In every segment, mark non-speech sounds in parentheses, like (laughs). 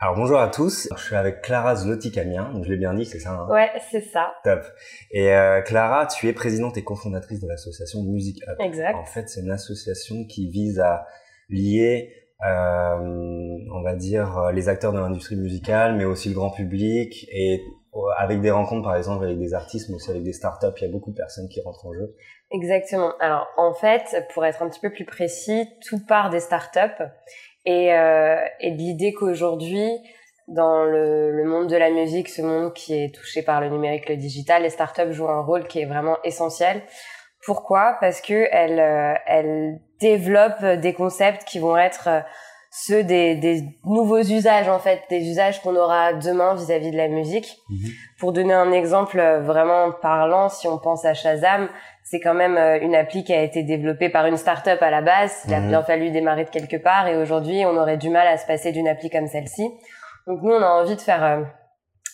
Alors bonjour à tous, je suis avec Clara Zlotikamian, donc je l'ai bien dit, c'est ça hein? Ouais, c'est ça. Top. Et euh, Clara, tu es présidente et cofondatrice de l'association Music Up. Exact. En fait, c'est une association qui vise à lier, euh, on va dire, euh, les acteurs de l'industrie musicale, mais aussi le grand public, et euh, avec des rencontres, par exemple, avec des artistes, mais aussi avec des startups, il y a beaucoup de personnes qui rentrent en jeu. Exactement. Alors, en fait, pour être un petit peu plus précis, tout part des startups et, euh, et de l'idée qu'aujourd'hui, dans le, le, monde de la musique, ce monde qui est touché par le numérique, le digital, les startups jouent un rôle qui est vraiment essentiel. Pourquoi? Parce que elles, euh, elles développent des concepts qui vont être euh, ceux des, des, nouveaux usages en fait, des usages qu'on aura demain vis-à-vis -vis de la musique. Mhm. Pour donner un exemple vraiment parlant, si on pense à Shazam, c'est quand même euh, une appli qui a été développée par une start-up à la base. Il a Mhm. bien fallu démarrer de quelque part et aujourd'hui, on aurait du mal à se passer d'une appli comme celle-ci. Donc nous, on a envie de faire euh,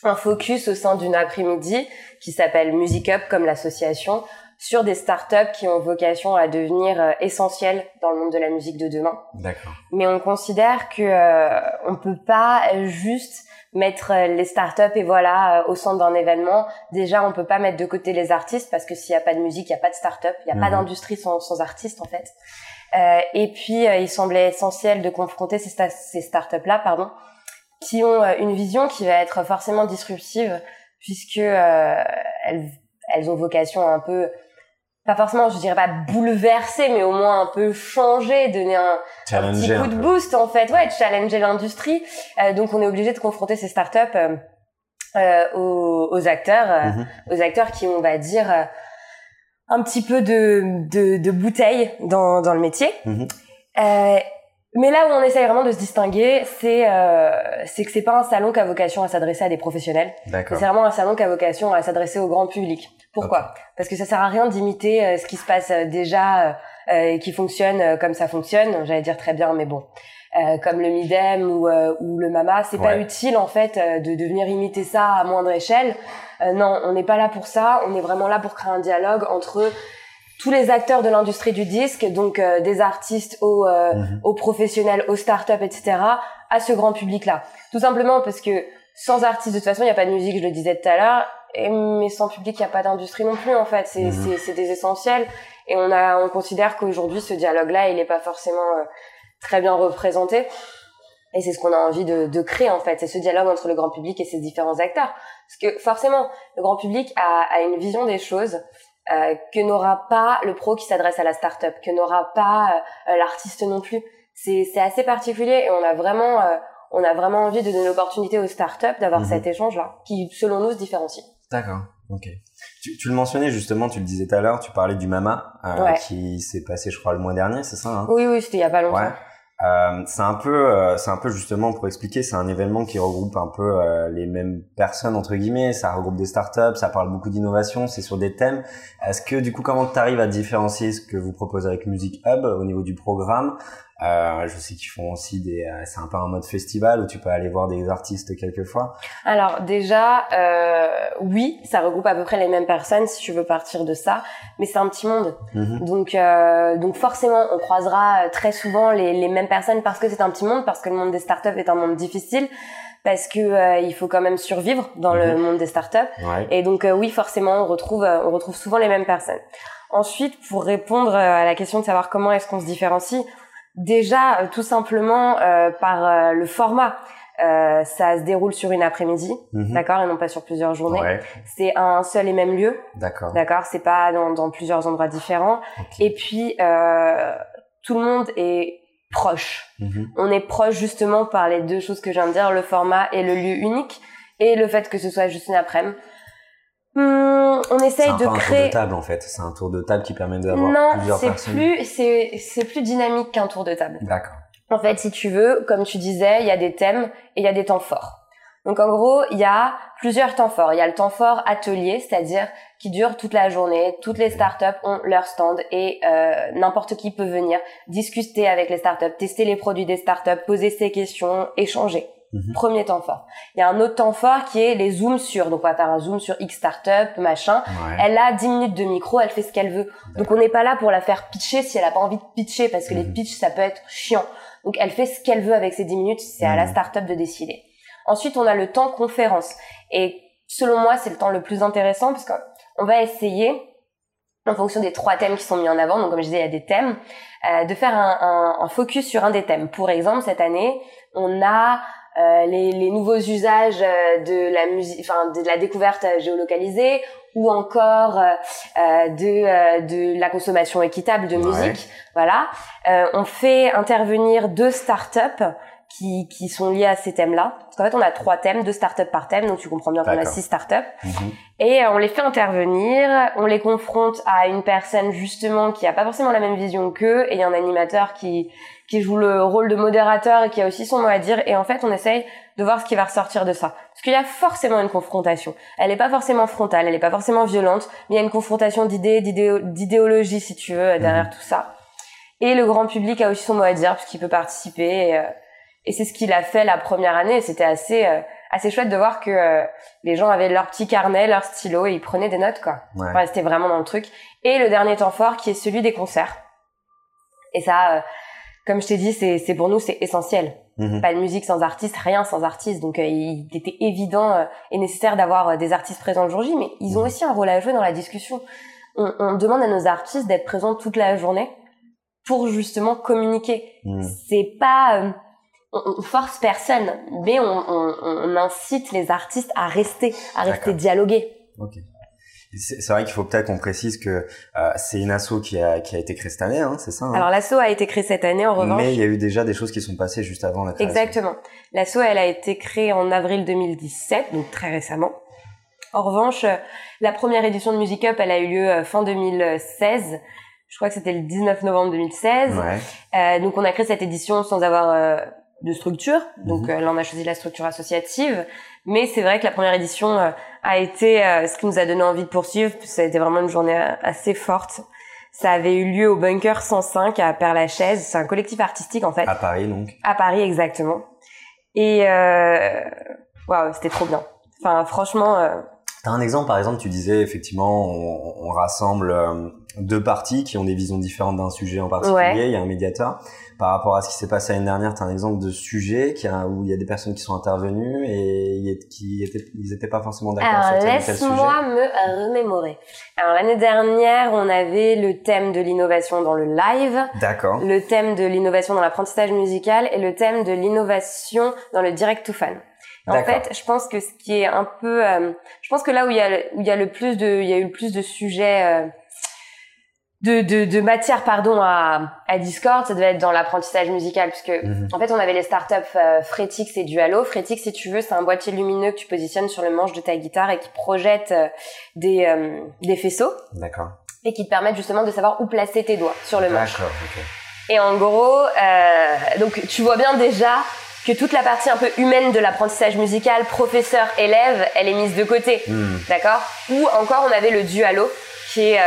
un focus au sein d'une après-midi qui s'appelle Music Up comme l'association sur des startups qui ont vocation à devenir euh, essentielles dans le monde de la musique de demain. D'accord. Mais on considère que euh, on peut pas juste mettre euh, les startups et voilà euh, au centre d'un événement. Déjà, on peut pas mettre de côté les artistes parce que s'il y a pas de musique, il y a pas de start-up, il y a pas Mhm. d'industrie sans, sans artistes en fait. Euh, et puis, euh, il semblait essentiel de confronter ces, sta- ces startups là, pardon, qui ont une vision qui va être forcément disruptive puisque euh, elles, elles ont vocation à un peu pas forcément, je dirais pas bouleverser, mais au moins un peu changer, donner un, un petit coup de boost en fait, ouais, challenger l'industrie. Euh, donc on est obligé de confronter ces startups euh, euh, aux, aux acteurs, euh, Mhm. aux acteurs qui, on va dire, euh, un petit peu de, de, de bouteille dans, dans le métier. Mhm. Mais là où on essaye vraiment de se distinguer, c'est euh, c'est que c'est pas un salon qui a vocation à s'adresser à des professionnels. C'est vraiment un salon qui a vocation à s'adresser au grand public. Pourquoi Parce que ça sert à rien d'imiter euh, ce qui se passe euh, déjà euh, et qui fonctionne euh, comme ça fonctionne. J'allais dire très bien, mais bon. Euh, comme le Midem ou, euh, ou le Mama, c'est pas utile en fait de, de venir imiter ça à moindre échelle. Euh, non, on n'est pas là pour ça. On est vraiment là pour créer un dialogue entre tous les acteurs de l'industrie du disque, donc euh, des artistes aux, euh, Mhm. aux professionnels, aux startups, etc., à ce grand public-là. Tout simplement parce que sans artistes, de toute façon, il n'y a pas de musique, je le disais tout à l'heure, et, mais sans public, il n'y a pas d'industrie non plus, en fait. C'est c'est des essentiels. Et on, a, on considère qu'aujourd'hui, ce dialogue-là, il n'est pas forcément euh, très bien représenté. Et c'est ce qu'on a envie de, de créer, en fait. C'est ce dialogue entre le grand public et ses différents acteurs. Parce que forcément, le grand public a, a une vision des choses euh, que n'aura pas le pro qui s'adresse à la start-up, que n'aura pas euh, l'artiste non plus. C'est assez particulier et on a vraiment euh, on a vraiment envie de donner l'opportunité aux startups d'avoir Mhm. cet échange-là, qui selon nous se différencie. D'accord. Ok. Tu, tu le mentionnais justement, tu le disais tout à l'heure, tu parlais du Mama euh, Ouais. qui s'est passé, je crois, le mois dernier, c'est ça hein? Oui, oui, c'était il y a pas longtemps. Ouais. Euh, c'est un peu, euh, c'est un peu justement pour expliquer, c'est un événement qui regroupe un peu euh, les mêmes personnes entre guillemets. Ça regroupe des startups, ça parle beaucoup d'innovation, c'est sur des thèmes. Est-ce que du coup, comment tu arrives à différencier ce que vous proposez avec Music Hub au niveau du programme euh, Je sais qu'ils font aussi des, euh, c'est un peu un mode festival où tu peux aller voir des artistes quelquefois. Alors déjà, euh, oui, ça regroupe à peu près les mêmes personnes si tu veux partir de ça, mais c'est un petit monde. Mhm. Donc, euh, donc forcément, on croisera très souvent les, les mêmes personnes parce que c'est un petit monde, parce que le monde des startups est un monde difficile, parce que euh, il faut quand même survivre dans le Mhm. monde des startups. Ouais. Et donc euh, oui, forcément, on retrouve, euh, on retrouve souvent les mêmes personnes. Ensuite, pour répondre à la question de savoir comment est-ce qu'on se différencie, déjà euh, tout simplement euh, par euh, le format. Euh, ça se déroule sur une après-midi, Mhm. d'accord, et non pas sur plusieurs journées. Ouais. C'est un seul et même lieu, D'accord. d'accord. C'est pas dans, dans plusieurs endroits différents. Et puis euh, tout le monde est proche. Mhm. On est proche justement par les deux choses que je viens de dire, le format et le lieu unique, et le fait que ce soit juste une après-midi. Hum, on C'est essaye de peu un tour créer. de table en fait. C'est un tour de table qui permet d'avoir Non, plusieurs c'est personnes. plus, c'est, c'est plus dynamique qu'un tour de table. D'accord. En fait, si tu veux, comme tu disais, il y a des thèmes et il y a des temps forts. Donc en gros, il y a plusieurs temps forts. Il y a le temps fort atelier, c'est-à-dire qui dure toute la journée. Toutes les startups ont leur stand et euh, n'importe qui peut venir discuter avec les startups, tester les produits des startups, poser ses questions, échanger. Mhm. Premier temps fort. Il y a un autre temps fort qui est les zooms sur. Donc on va faire un zoom sur X startup, machin. Elle a 10 minutes de micro, elle fait ce qu'elle veut. Donc on n'est pas là pour la faire pitcher si elle a pas envie de pitcher parce que les mhm. pitchs ça peut être chiant. Donc elle fait ce qu'elle veut avec ces 10 minutes, c'est à la mhm. startup de décider. Ensuite, on a le temps conférence. Et selon moi, c'est le temps le plus intéressant parce qu'on va essayer en fonction des trois thèmes qui sont mis en avant, donc comme je disais, il y a des thèmes, euh, de faire un, un, un, focus sur un des thèmes. Pour exemple, cette année, on a euh, les, les, nouveaux usages euh, de la musique, enfin de la découverte géolocalisée, ou encore euh, de, de la consommation équitable de musique. Voilà, on fait intervenir deux startups qui, qui sont liées à ces thèmes-là. Parce qu'en fait, on a trois thèmes, deux startups par thème, donc tu comprends bien qu'on a six startups. Mhm. Et on les fait intervenir, on les confronte à une personne justement qui a pas forcément la même vision qu'eux, et il y a un animateur qui qui joue le rôle de modérateur et qui a aussi son mot à dire. Et en fait, on essaye de voir ce qui va ressortir de ça. Parce qu'il y a forcément une confrontation. Elle n'est pas forcément frontale, elle n'est pas forcément violente, mais il y a une confrontation d'idées, d'idéologie, si tu veux, derrière mhm. tout ça. Et le grand public a aussi son mot à dire, puisqu'il peut participer. Et, euh, et c'est ce qu'il a fait la première année. C'était assez... Euh, assez chouette de voir que euh, les gens avaient leur petit carnet, leur stylo et ils prenaient des notes quoi. Ouais. c'était vraiment dans le truc. Et le dernier temps fort qui est celui des concerts. Et ça, comme je t'ai dit, c'est pour nous c'est essentiel. Mhm. Pas de musique sans artiste, rien sans artiste. Donc euh, il était évident euh, et nécessaire d'avoir euh, des artistes présents le jour J, mais ils ont mhm. aussi un rôle à jouer dans la discussion. On, on demande à nos artistes d'être présents toute la journée pour justement communiquer. Mhm. C'est pas on, force personne, mais on, on, incite les artistes à rester, à rester dialoguer. Okay. C'est vrai qu'il faut peut-être qu'on précise que euh, c'est une asso qui a, qui a été créée cette année, hein, c'est ça hein? Alors l'asso a été créée cette année en revanche. Mais il y a eu déjà des choses qui sont passées juste avant la création. Exactement. L'asso elle a été créée en avril 2017, donc très récemment. En revanche, la première édition de Music Up, elle a eu lieu euh, fin 2016. Je crois que c'était le 19 novembre 2016. Ouais. Euh, donc on a créé cette édition sans avoir euh, de structure. Donc mhm. là on a choisi la structure associative. Mais c'est vrai que la première édition euh, a été euh, ce qui nous a donné envie de poursuivre. Ça a été vraiment une journée euh, assez forte. Ça avait eu lieu au Bunker 105 à Père-Lachaise. C'est un collectif artistique en fait. À Paris donc. À Paris exactement. Et euh, waouh, c'était trop bien. Enfin franchement. Euh... T'as un exemple par exemple, tu disais effectivement on, on rassemble deux parties qui ont des visions différentes d'un sujet en particulier. Il y a un médiateur par rapport à ce qui s'est passé l'année dernière, tu as un exemple de sujet qui a, où il y a des personnes qui sont intervenues et qui étaient, ils étaient pas forcément d'accord sur tel sujet. Laisse-moi me remémorer. Alors l'année dernière, on avait le thème de l'innovation dans le live. D'accord. Le thème de l'innovation dans l'apprentissage musical et le thème de l'innovation dans le direct to fan. En fait, je pense que ce qui est un peu, euh, je pense que là où il y a, où il y a le plus de, il y a eu le plus de sujets euh, de, de, de, matière pardon à, à Discord, ça devait être dans l'apprentissage musical puisque mhm. en fait on avait les startups euh, Fretix et Dualo. Fretix si tu veux c'est un boîtier lumineux que tu positionnes sur le manche de ta guitare et qui projette euh, des, euh, des faisceaux. D'accord. Et qui te permettent justement de savoir où placer tes doigts sur le manche. D'accord. Et en gros, euh, donc tu vois bien déjà que toute la partie un peu humaine de l'apprentissage musical, professeur, élève, elle est mise de côté. Hmm. D'accord? Ou encore on avait le Dualo qui est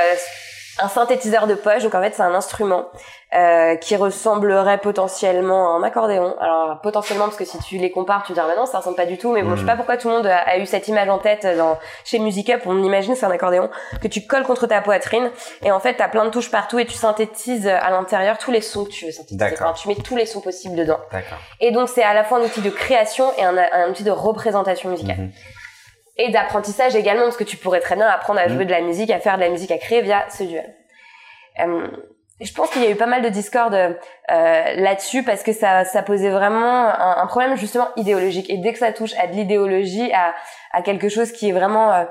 un synthétiseur de poche. Donc en fait, c'est un instrument euh, qui ressemblerait potentiellement à un accordéon. Alors potentiellement parce que si tu les compares, tu te dis ah, non, ça ressemble pas du tout. Mais bon, je sais pas hmm. pourquoi tout le monde a, eu cette image en tête dans chez Music Up. On imagine c'est un accordéon que tu colles contre ta poitrine et en fait t'as plein de touches partout et tu synthétises à l'intérieur tous les sons que tu veux synthétiser. tu mets tous les sons possibles dedans. Et donc c'est à la fois un outil de création et un, un outil de représentation musicale. Mhm et d'apprentissage également, parce que tu pourrais très bien apprendre à jouer mm. de la musique, à faire de la musique, à créer via ce duel. Euh, je pense qu'il y a eu pas mal de discord euh, là-dessus parce que ça, ça posait vraiment un, un, problème justement idéologique. Et dès que ça touche à de l'idéologie, à, à quelque chose qui est vraiment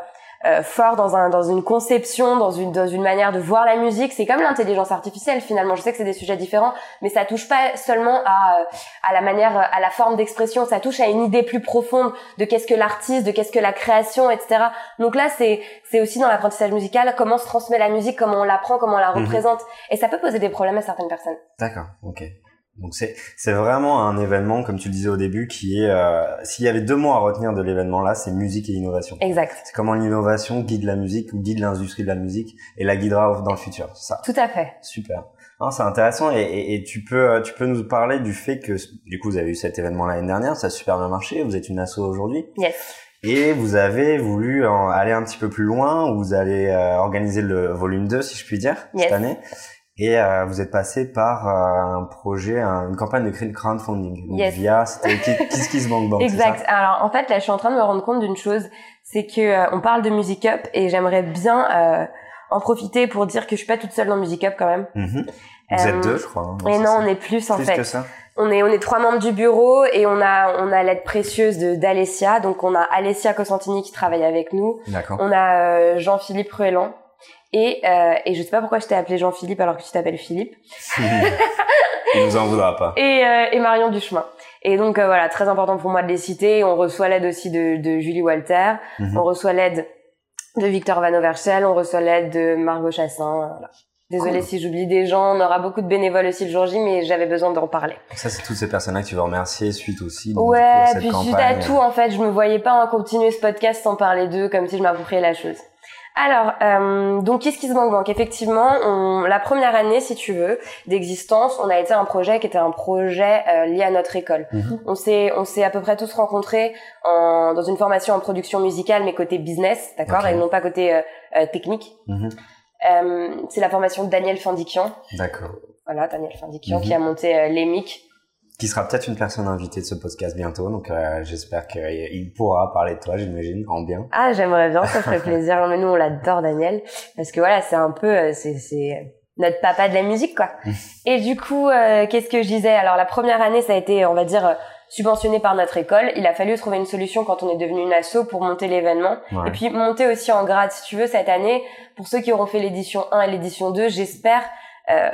euh, euh, fort dans un dans une conception, dans une dans une manière de voir la musique. C'est comme l'intelligence artificielle finalement. Je sais que c'est des sujets différents, mais ça touche pas seulement à à la manière, à la forme d'expression. Ça touche à une idée plus profonde de qu'est-ce que l'artiste, de qu'est-ce que la création, etc. Donc là, c'est c'est aussi dans l'apprentissage musical comment se transmet la musique, comment on l'apprend, comment on la mhm. représente, et ça peut poser des problèmes à certaines personnes. D'accord, ok. Donc c'est c'est vraiment un événement, comme tu le disais au début, qui est euh, s'il y avait deux mots à retenir de l'événement là, c'est musique et innovation. Exact. C'est comment l'innovation guide la musique ou guide l'industrie de la musique et la guidera dans le futur. Ça. Tout à fait. Super. Non, c'est intéressant et, et, et, tu peux tu peux nous parler du fait que du coup vous avez eu cet événement l'année dernière, ça a super bien marché, vous êtes une asso aujourd'hui. Yes. Et vous avez voulu aller un petit peu plus loin, vous allez euh, organiser le volume 2 si je puis dire Yes. cette année. Et euh, vous êtes passé par euh, un projet, un- une campagne de crowdfunding Donc, Yes. via c'était Ki- Kiss Kiss Bank Bank. Exact. ça Alors en fait là, je suis en train de me rendre compte d'une chose, c'est que euh, on parle de Music Up et j'aimerais bien euh, en profiter pour dire que je suis pas toute seule dans Music Up quand même. Mhm. Vous Euh, êtes deux, je crois. hein, Et non, ça. on est plus en plus fait. que ça. On est on est trois membres du bureau et on a on a l'aide précieuse de d'Alessia. Donc on a Alessia Cosentini qui travaille avec nous. D'accord. On a euh, Jean-Philippe Ruellan. Et, euh, et je sais pas pourquoi je t'ai appelé Jean-Philippe alors que tu t'appelles Philippe. (laughs) Il nous en voudra pas. Et, euh, et Marion Duchemin. Et donc euh, voilà, très important pour moi de les citer. On reçoit l'aide aussi de, de Julie Walter. Mhm. On reçoit l'aide de Victor Van Overschel. On reçoit l'aide de Margot Chassin. Voilà. Désolée Cool. si j'oublie des gens. On aura beaucoup de bénévoles aussi le jour J, mais j'avais besoin d'en parler. Ça, c'est toutes ces personnes-là que tu veux remercier suite aussi. donc, coup, Ouais, cette puis suite campagne. à tout, en fait, je me voyais pas en continuer ce podcast sans parler d'eux, comme si je m'appropriais la chose. Alors, euh, donc, qu'est-ce qui se manque banque? Effectivement, on, la première année, si tu veux, d'existence, on a été un projet qui était un projet euh, lié à notre école. Mhm. On s'est, on s'est à peu près tous rencontrés en, dans une formation en production musicale, mais côté business, d'accord, et non pas côté euh, euh, technique. Mhm. Euh, c'est la formation de Daniel Findiquian, D'accord. voilà, Daniel Findiquian, Mhm. qui a monté euh, l'EMIC, Qui sera peut-être une personne invitée de ce podcast bientôt, donc euh, j'espère qu'il pourra parler de toi, j'imagine, en bien. Ah, j'aimerais bien, ça ferait plaisir. Mais nous, on l'adore, Daniel, parce que voilà, c'est un peu, euh, c'est, c'est notre papa de la musique, quoi. (laughs) Et du coup, euh, qu'est-ce que je disais? Alors, la première année, ça a été, on va dire, subventionné par notre école. Il a fallu trouver une solution quand on est devenu une asso pour monter l'événement. Ouais. Et puis, monter aussi en grade, si tu veux, cette année. Pour ceux qui auront fait l'édition 1 et l'édition 2, j'espère euh,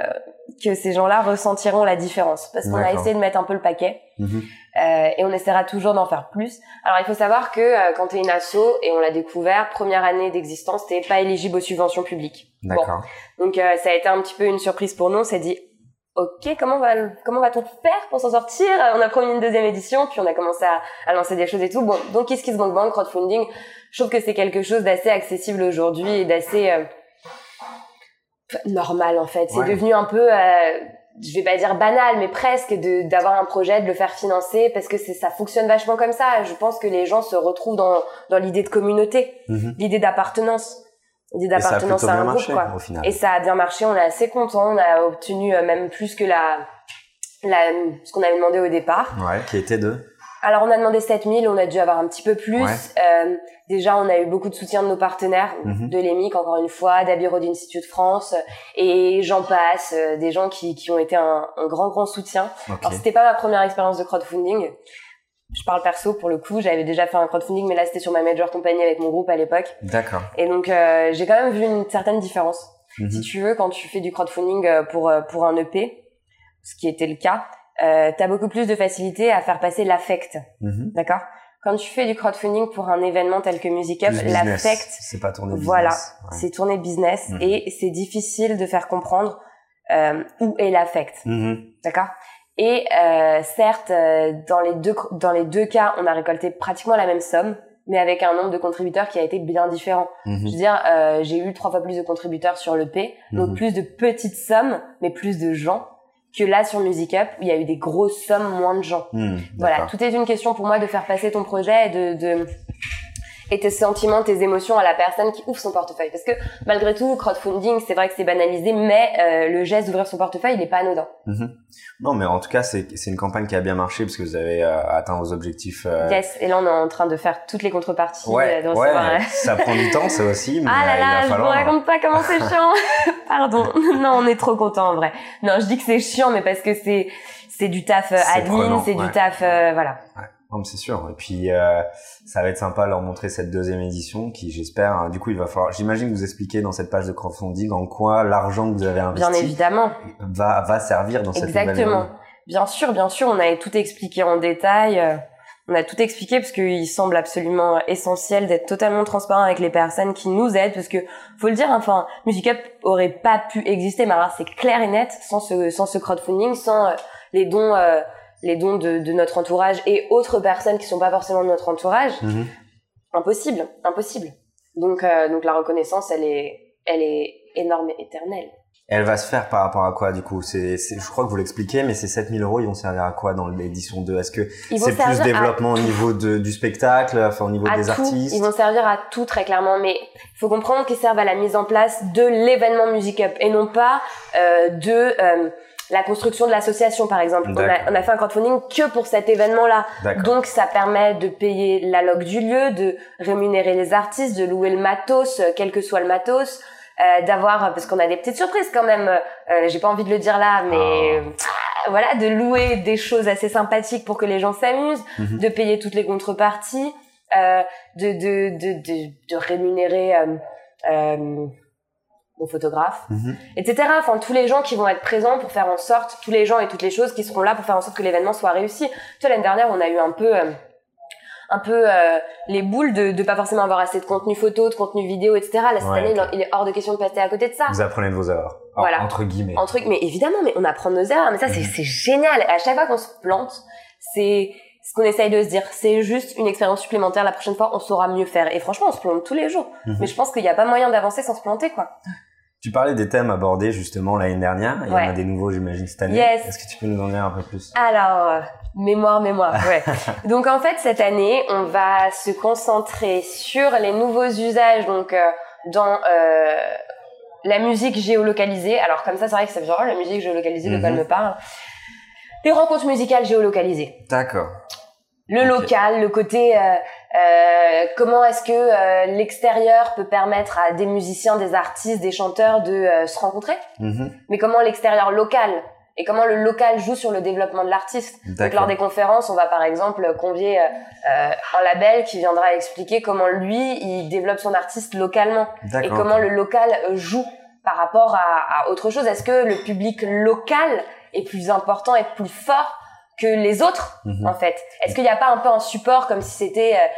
que ces gens-là ressentiront la différence. Parce qu'on a essayé de mettre un peu le paquet. Mhm. Euh, et on essaiera toujours d'en faire plus. Alors il faut savoir que euh, quand tu es une asso, et on l'a découvert, première année d'existence, t'es pas éligible aux subventions publiques. D'accord. Donc euh, ça a été un petit peu une surprise pour nous. On s'est dit, ok, comment va comment va-t-on faire pour s'en sortir? On a promis une deuxième édition, puis on a commencé à, à lancer des choses et tout. Bon, donc qu'est-ce qui se banque banque crowdfunding Je trouve que c'est quelque chose d'assez accessible aujourd'hui et d'assez euh, normal en fait. C'est Ouais. devenu un peu euh, je vais pas dire banal, mais presque de d'avoir un projet, de le faire financer, parce que c'est ça fonctionne vachement comme ça. Je pense que les gens se retrouvent dans dans l'idée de communauté, Mhm. l'idée d'appartenance, l'idée Et ça a d'appartenance à bien un marché, groupe, quoi. au final. Et ça a bien marché, on est assez content, on a obtenu euh, même plus que la la ce qu'on avait demandé au départ. Ouais, qui était deux. Alors on a demandé 7000, on a dû avoir un petit peu plus. Ouais. Euh, déjà on a eu beaucoup de soutien de nos partenaires, Mhm. de l'EMIC encore une fois, d'Abbey Road Institute France, euh, et j'en passe, euh, des gens qui, qui ont été un, un grand grand soutien. Ok. Alors c'était pas ma première expérience de crowdfunding. Je parle perso pour le coup, j'avais déjà fait un crowdfunding, mais là c'était sur ma major compagnie avec mon groupe à l'époque. D'accord. Et donc euh, j'ai quand même vu une certaine différence. Mhm. Si tu veux, quand tu fais du crowdfunding pour pour un EP, ce qui était le cas, euh, t'as beaucoup plus de facilité à faire passer l'affect, Mhm. d'accord? Quand tu fais du crowdfunding pour un événement tel que Music Up, l'affect, C'est pas tourné business. voilà, Ouais. c'est tourné business Mhm. et c'est difficile de faire comprendre euh, où est l'affect, Mhm. d'accord? Et euh, certes, euh, dans les deux dans les deux cas, on a récolté pratiquement la même somme, mais avec un nombre de contributeurs qui a été bien différent. Je veux dire, euh, j'ai eu trois fois plus de contributeurs sur le P, donc plus de petites sommes, mais plus de gens que là sur Music Up où il y a eu des grosses sommes, moins de gens. Mhm. Voilà, tout est une question pour moi de faire passer ton projet et de, de et tes sentiments, tes émotions à la personne qui ouvre son portefeuille. Parce que malgré tout, crowdfunding, c'est vrai que c'est banalisé, mais euh, le geste d'ouvrir son portefeuille, il n'est pas anodin. Mhm. Non, mais en tout cas, c'est c'est une campagne qui a bien marché parce que vous avez euh, atteint vos objectifs. euh, Yes, et là on est en train de faire toutes les contreparties. euh, Ouais, de ouais, euh, ça prend du temps, ça aussi, (laughs) mais Ah là euh, il là, va je vous falloir. raconte pas comment c'est chiant. (laughs) Pardon. (laughs) Non, on est trop content en vrai. Non, je dis que c'est chiant, mais parce que c'est c'est du taf euh, admin, c'est ouais. du taf, euh, voilà. Non, c'est sûr. Et puis, euh, ça va être sympa de leur montrer cette deuxième édition qui, j'espère, hein, du coup, il va falloir, j'imagine que vous expliquez dans cette page de crowdfunding en quoi l'argent que vous avez Bien investi évidemment. va, va servir dans cette nouvelle Exactement. Bien sûr, bien sûr, on a tout expliqué en détail. euh, On a tout expliqué parce qu'il semble absolument essentiel d'être totalement transparent avec les personnes qui nous aident parce que faut le dire, enfin, Music Up aurait pas pu exister, mais alors c'est clair et net sans ce sans ce crowdfunding, sans euh, les dons les dons de, de, notre entourage et autres personnes qui sont pas forcément de notre entourage. Mhm. Impossible, impossible. Donc, euh, donc la reconnaissance, elle est, elle est énorme et éternelle. Elle va se faire par rapport à quoi du coup? C'est, je crois que vous l'expliquez, mais ces 7000 euros, ils vont servir à quoi dans l'édition 2 Est-ce que c'est plus développement au niveau de, du spectacle, enfin au niveau des artistes? Ils vont servir à tout très clairement, mais il faut comprendre qu'ils servent à la mise en place de l'événement Music Up et non pas euh, de euh, la construction de l'association par exemple. On a, on a, fait un crowdfunding que pour cet événement-là. Donc ça permet de payer la log du lieu, de rémunérer les artistes, de louer le matos, euh, quel que soit le matos. Euh, d'avoir parce qu'on a des petites surprises quand même euh, j'ai pas envie de le dire là mais ah. voilà de louer des choses assez sympathiques pour que les gens s'amusent mhm. de payer toutes les contreparties euh, de, de, de, de, de rémunérer euh, euh aux photographes, mhm. etc. Enfin, tous les gens qui vont être présents pour faire en sorte, tous les gens et toutes les choses qui seront là pour faire en sorte que l'événement soit réussi. Tu vois, l'année dernière, on a eu un peu, euh, un peu euh, les boules de, de pas forcément avoir assez de contenu photo, de contenu vidéo, etc. Là, cette année, il est hors de question de passer à côté de ça. Vous apprenez de vos erreurs. Voilà. Entre guillemets. Entre, mais évidemment, mais on apprend de nos erreurs. Mais ça, c'est, mhm. génial. À chaque fois qu'on se plante, c'est, ce qu'on essaye de se dire, c'est juste une expérience supplémentaire. La prochaine fois, on saura mieux faire. Et franchement, on se plante tous les jours. Mhm. Mais je pense qu'il n'y a pas moyen d'avancer sans se planter, quoi. Tu parlais des thèmes abordés justement l'année dernière. Il y en a des nouveaux, j'imagine, cette année. Yes. Est-ce que tu peux nous en dire un peu plus? Alors, euh, mémoire, mémoire. Ouais. (laughs) donc en fait, cette année, on va se concentrer sur les nouveaux usages, donc euh, dans euh, la musique géolocalisée. Alors comme ça, c'est vrai que ça veut la musique géolocalisée, le mm me parle. Les rencontres musicales géolocalisées. D'accord. Le local, le côté euh, euh, comment est-ce que euh, l'extérieur peut permettre à des musiciens, des artistes, des chanteurs de euh, se rencontrer, mm-hmm. mais comment l'extérieur local et comment le local joue sur le développement de l'artiste? Donc lors des conférences, on va par exemple convier un label qui viendra expliquer comment lui il développe son artiste localement et comment le local joue par rapport à, à autre chose? Est-ce que le public local est plus important et plus fort que les autres mhm. en fait Est-ce qu'il n'y a pas un peu un support comme si c'était euh,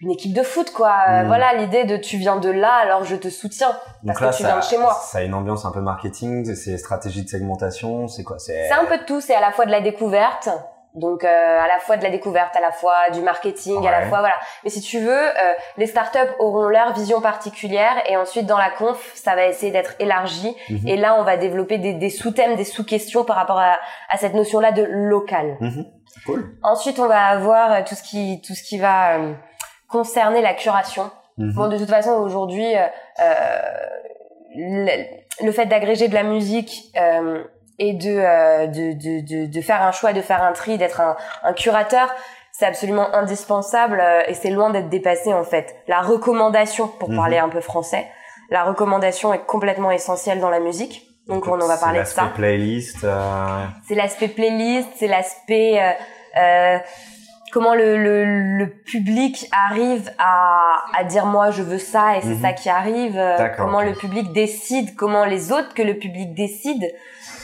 une équipe de foot quoi? Mhm. Voilà l'idée de tu viens de là alors je te soutiens parce que tu viens de chez moi. Ça a une ambiance un peu marketing, c'est stratégie de segmentation, c'est quoi? C'est un peu de tout, c'est à la fois de la découverte donc euh, à la fois de la découverte, à la fois du marketing, à la fois voilà. Mais si tu veux, euh, les startups auront leur vision particulière et ensuite dans la conf, ça va essayer d'être élargi. Mhm. Et là, on va développer des, des sous-thèmes, des sous-questions par rapport à, à cette notion-là de local. Mhm. Cool. Ensuite, on va avoir euh, tout ce qui tout ce qui va concerner la curation. Mhm. Bon, de toute façon, aujourd'hui, le, le, fait d'agréger de la musique et euh, de, de, de, de, faire un choix, de faire un tri, d'être un, un curateur, c'est absolument indispensable euh, et c'est loin d'être dépassé en fait. La recommandation, pour mhm. parler un peu français, la recommandation est complètement essentielle dans la musique. Donc on en va parler de ça. C'est l'aspect playlist. Euh... C'est l'aspect playlist, c'est l'aspect euh, euh, comment le, le, le, public arrive à, à dire moi je veux ça et c'est mhm. ça qui arrive. Comment le public décide, comment les autres que le public décide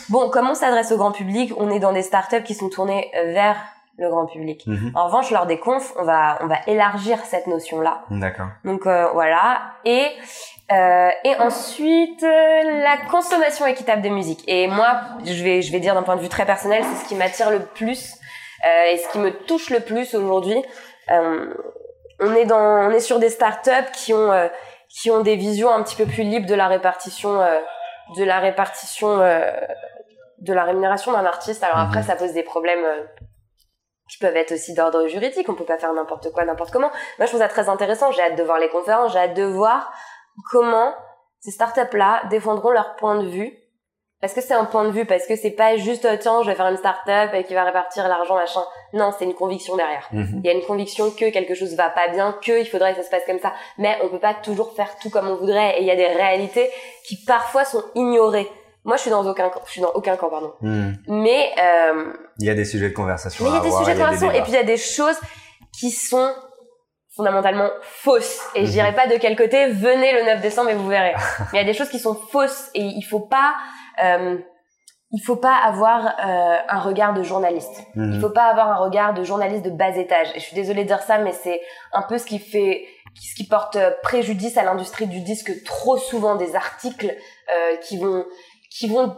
Bon, comme on s'adresse au grand public, on est dans des startups qui sont tournées euh, vers le grand public. Mhm. En revanche, lors des confs, on va on va élargir cette notion-là. D'accord. Donc euh, voilà et euh, et ensuite euh, la consommation équitable de musique. Et moi, je vais je vais dire d'un point de vue très personnel, c'est ce qui m'attire le plus et ce qui me touche le plus aujourd'hui. on est dans on est sur des startups qui ont qui ont des visions un petit peu plus libres de la répartition de la répartition de la rémunération d'un artiste. Alors après, mhm. ça pose des problèmes euh, qui peuvent être aussi d'ordre juridique. On peut pas faire n'importe quoi, n'importe comment. Moi, je trouve ça très intéressant. J'ai hâte de voir les conférences. J'ai hâte de voir comment ces startups-là défendront leur point de vue. Parce que c'est un point de vue, parce que c'est pas juste oh, tiens, je vais faire une startup et qui va répartir l'argent machin. Non, c'est une conviction derrière. Mhm. Il y a une conviction que quelque chose va pas bien, que il faudrait que ça se passe comme ça. Mais on peut pas toujours faire tout comme on voudrait et il y a des réalités qui parfois sont ignorées. Moi, je suis dans aucun, je suis dans aucun camp, pardon. Hmm. Mais euh, il y a des sujets de conversation. Mais il y a des sujets de conversation et puis il y a des choses qui sont fondamentalement fausses. Et je hmm. dirais pas de quel côté. Venez le 9 décembre et vous verrez. Mais il y a des choses qui sont fausses et il faut pas. Euh, il faut pas avoir euh, un regard de journaliste. Hmm. Il faut pas avoir un regard de journaliste de bas étage. Et je suis désolée de dire ça, mais c'est un peu ce qui fait, ce qui porte préjudice à l'industrie du disque. Trop souvent des articles euh, qui vont qui vont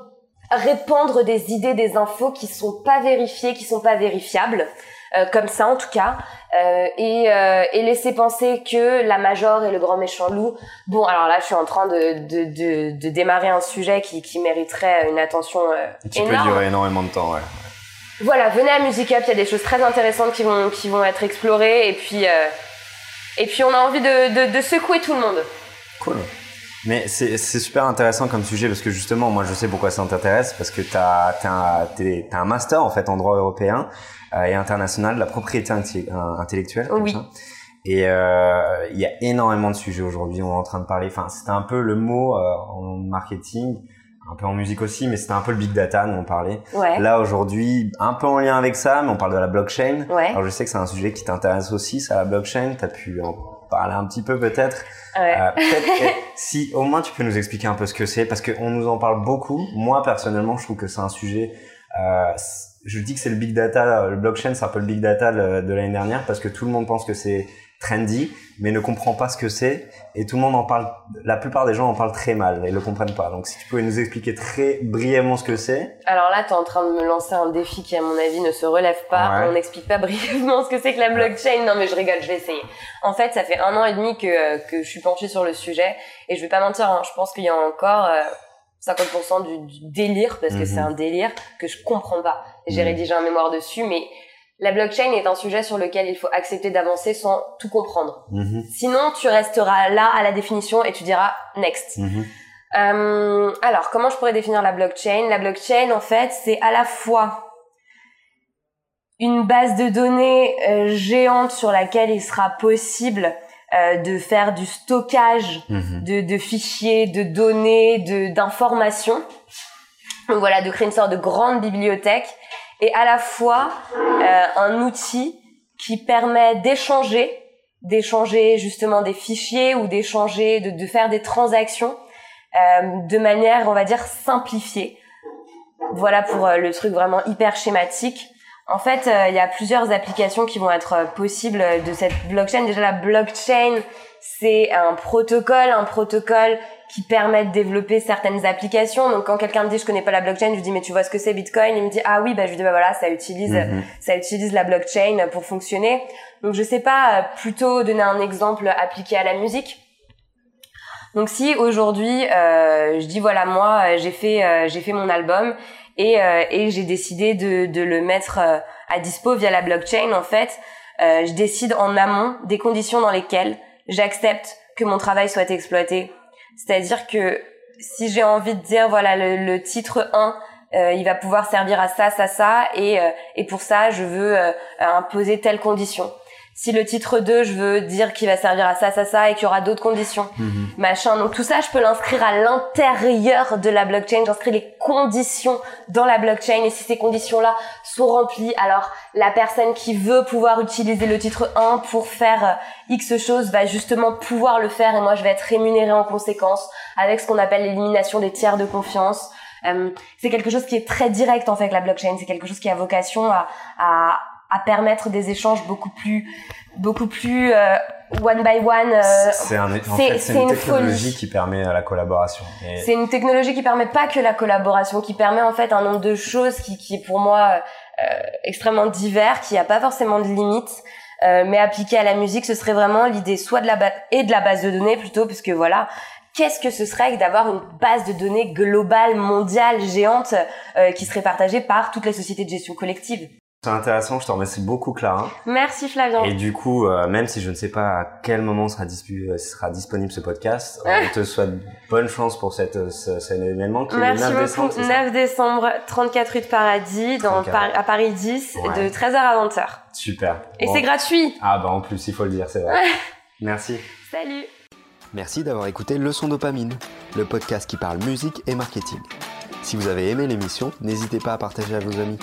répandre des idées, des infos qui sont pas vérifiées, qui sont pas vérifiables. Euh, comme ça en tout cas, euh, et, euh, et laisser penser que la Major et le grand méchant loup. Bon, alors là, je suis en train de, de, de, de démarrer un sujet qui, qui mériterait une attention qui énorme. peut durer énormément de temps, ouais. Voilà, venez à Music Up, il y a des choses très intéressantes qui vont, qui vont être explorées, et puis, et puis on a envie de, de, de secouer tout le monde. Cool. Mais c'est super intéressant comme sujet parce que justement, moi je sais pourquoi ça t'intéresse parce que tu as, as, as, un master en fait en droit européen euh, et international de la propriété intellectuelle. Comme oui. Ça. Et euh, il y a énormément de sujets aujourd'hui. On est en train de parler. Enfin, c'était un peu le mot euh, en marketing, un peu en musique aussi, mais c'était un peu le big data dont on parlait. Ouais. Là aujourd'hui, un peu en lien avec ça, mais on parle de la blockchain. Ouais. Alors je sais que c'est un sujet qui t'intéresse aussi, ça la blockchain. T'as pu en parler un petit peu peut-être. Ouais. Euh, (laughs) si au moins tu peux nous expliquer un peu ce que c'est, parce qu'on nous en parle beaucoup. Moi personnellement, je trouve que c'est un sujet. Euh, je dis que c'est le big data, le blockchain, c'est un peu le big data de l'année dernière parce que tout le monde pense que c'est trendy, mais ne comprend pas ce que c'est et tout le monde en parle. La plupart des gens en parlent très mal et le comprennent pas. Donc si tu pouvais nous expliquer très brièvement ce que c'est. Alors là, tu es en train de me lancer un défi qui, à mon avis, ne se relève pas. Ouais. On n'explique pas (laughs) brièvement ce que c'est que la blockchain. Non, mais je rigole, je vais essayer. En fait, ça fait un an et demi que que je suis penchée sur le sujet et je vais pas mentir. Hein, je pense qu'il y a encore euh, 50% du, du, délire parce que Mhm. c'est un délire que je comprends pas. J'ai Mhm. rédigé un mémoire dessus, mais la blockchain est un sujet sur lequel il faut accepter d'avancer sans tout comprendre. Mhm, Sinon, tu resteras là à la définition et tu diras next. mhm, Euh, alors, comment je pourrais définir la blockchain? La blockchain, en fait, c'est à la fois une base de données euh, géante sur laquelle il sera possible euh, de faire du stockage mhm. de, de fichiers, de données, de d'informations. Donc voilà, de créer une sorte de grande bibliothèque et à la fois euh, un outil qui permet d'échanger, d'échanger justement des fichiers ou d'échanger, de, faire des transactions euh, de manière, on va dire, simplifiée. Voilà pour euh, le truc vraiment hyper schématique. En fait, il y a plusieurs applications qui vont être possibles de cette blockchain. Déjà, la blockchain, c'est un protocole, un protocole qui permet de développer certaines applications. Donc, quand quelqu'un me dit je connais pas la blockchain, je lui dis mais tu vois ce que c'est Bitcoin? Il me dit ah oui, bah je lui dis bah voilà, ça utilise, Mhm. ça utilise la blockchain pour fonctionner. Donc, je sais pas, euh, plutôt donner un exemple appliqué à la musique. Donc, si aujourd'hui euh, je dis voilà moi euh, j'ai fait euh, j'ai fait mon album et euh, et j'ai décidé de de le mettre euh, à dispo via la blockchain en fait, euh, je décide en amont des conditions dans lesquelles j'accepte que mon travail soit exploité. C'est-à-dire que si j'ai envie de dire voilà le, le titre 1 euh, il va pouvoir servir à ça ça ça et euh, et pour ça je veux euh, imposer telle condition. Si le titre 2 je veux dire qu'il va servir à ça ça ça et qu'il y aura d'autres conditions Mhm. machin. Donc tout ça, je peux l'inscrire à l'intérieur de la blockchain. J'inscris les conditions dans la blockchain et si ces conditions-là sont remplies, alors la personne qui veut pouvoir utiliser le titre 1 pour faire euh, X chose va justement pouvoir le faire et moi je vais être rémunérée en conséquence avec ce qu'on appelle l'élimination des tiers de confiance. Euh, c'est quelque chose qui est très direct en fait la blockchain. C'est quelque chose qui a vocation à, à, à permettre des échanges beaucoup plus beaucoup plus euh, one by one. euh, C'est un, en fait, une, une technologie folie. qui permet la collaboration. Et C'est une technologie qui permet pas que la collaboration, qui permet en fait un nombre de choses qui, qui est pour moi euh, extrêmement divers, qui a pas forcément de limites. Euh, mais appliqué à la musique, ce serait vraiment l'idée soit de la base et de la base de données plutôt, parce que voilà, qu'est-ce que ce serait que d'avoir une base de données globale, mondiale, géante, euh, qui serait partagée par toutes les sociétés de gestion collective? C'est intéressant, je te remercie beaucoup Clara. Merci Flavien. Et du coup, euh, même si je ne sais pas à quel moment sera, dispu- euh, sera disponible ce podcast, on te souhaite bonne chance pour cette, euh, ce- cet événement qui est Merci le 9 beaucoup. décembre. c'est ça 9 décembre, 34 rue de Paradis, dans 34. Par- à Paris 10, Ouais. de 13h à 20h. Super. Et Bon. c'est gratuit. Ah bah en plus, il faut le dire, c'est vrai. (laughs) Merci. Salut. Merci d'avoir écouté Leçon Dopamine, le podcast qui parle musique et marketing. Si vous avez aimé l'émission, n'hésitez pas à partager à vos amis.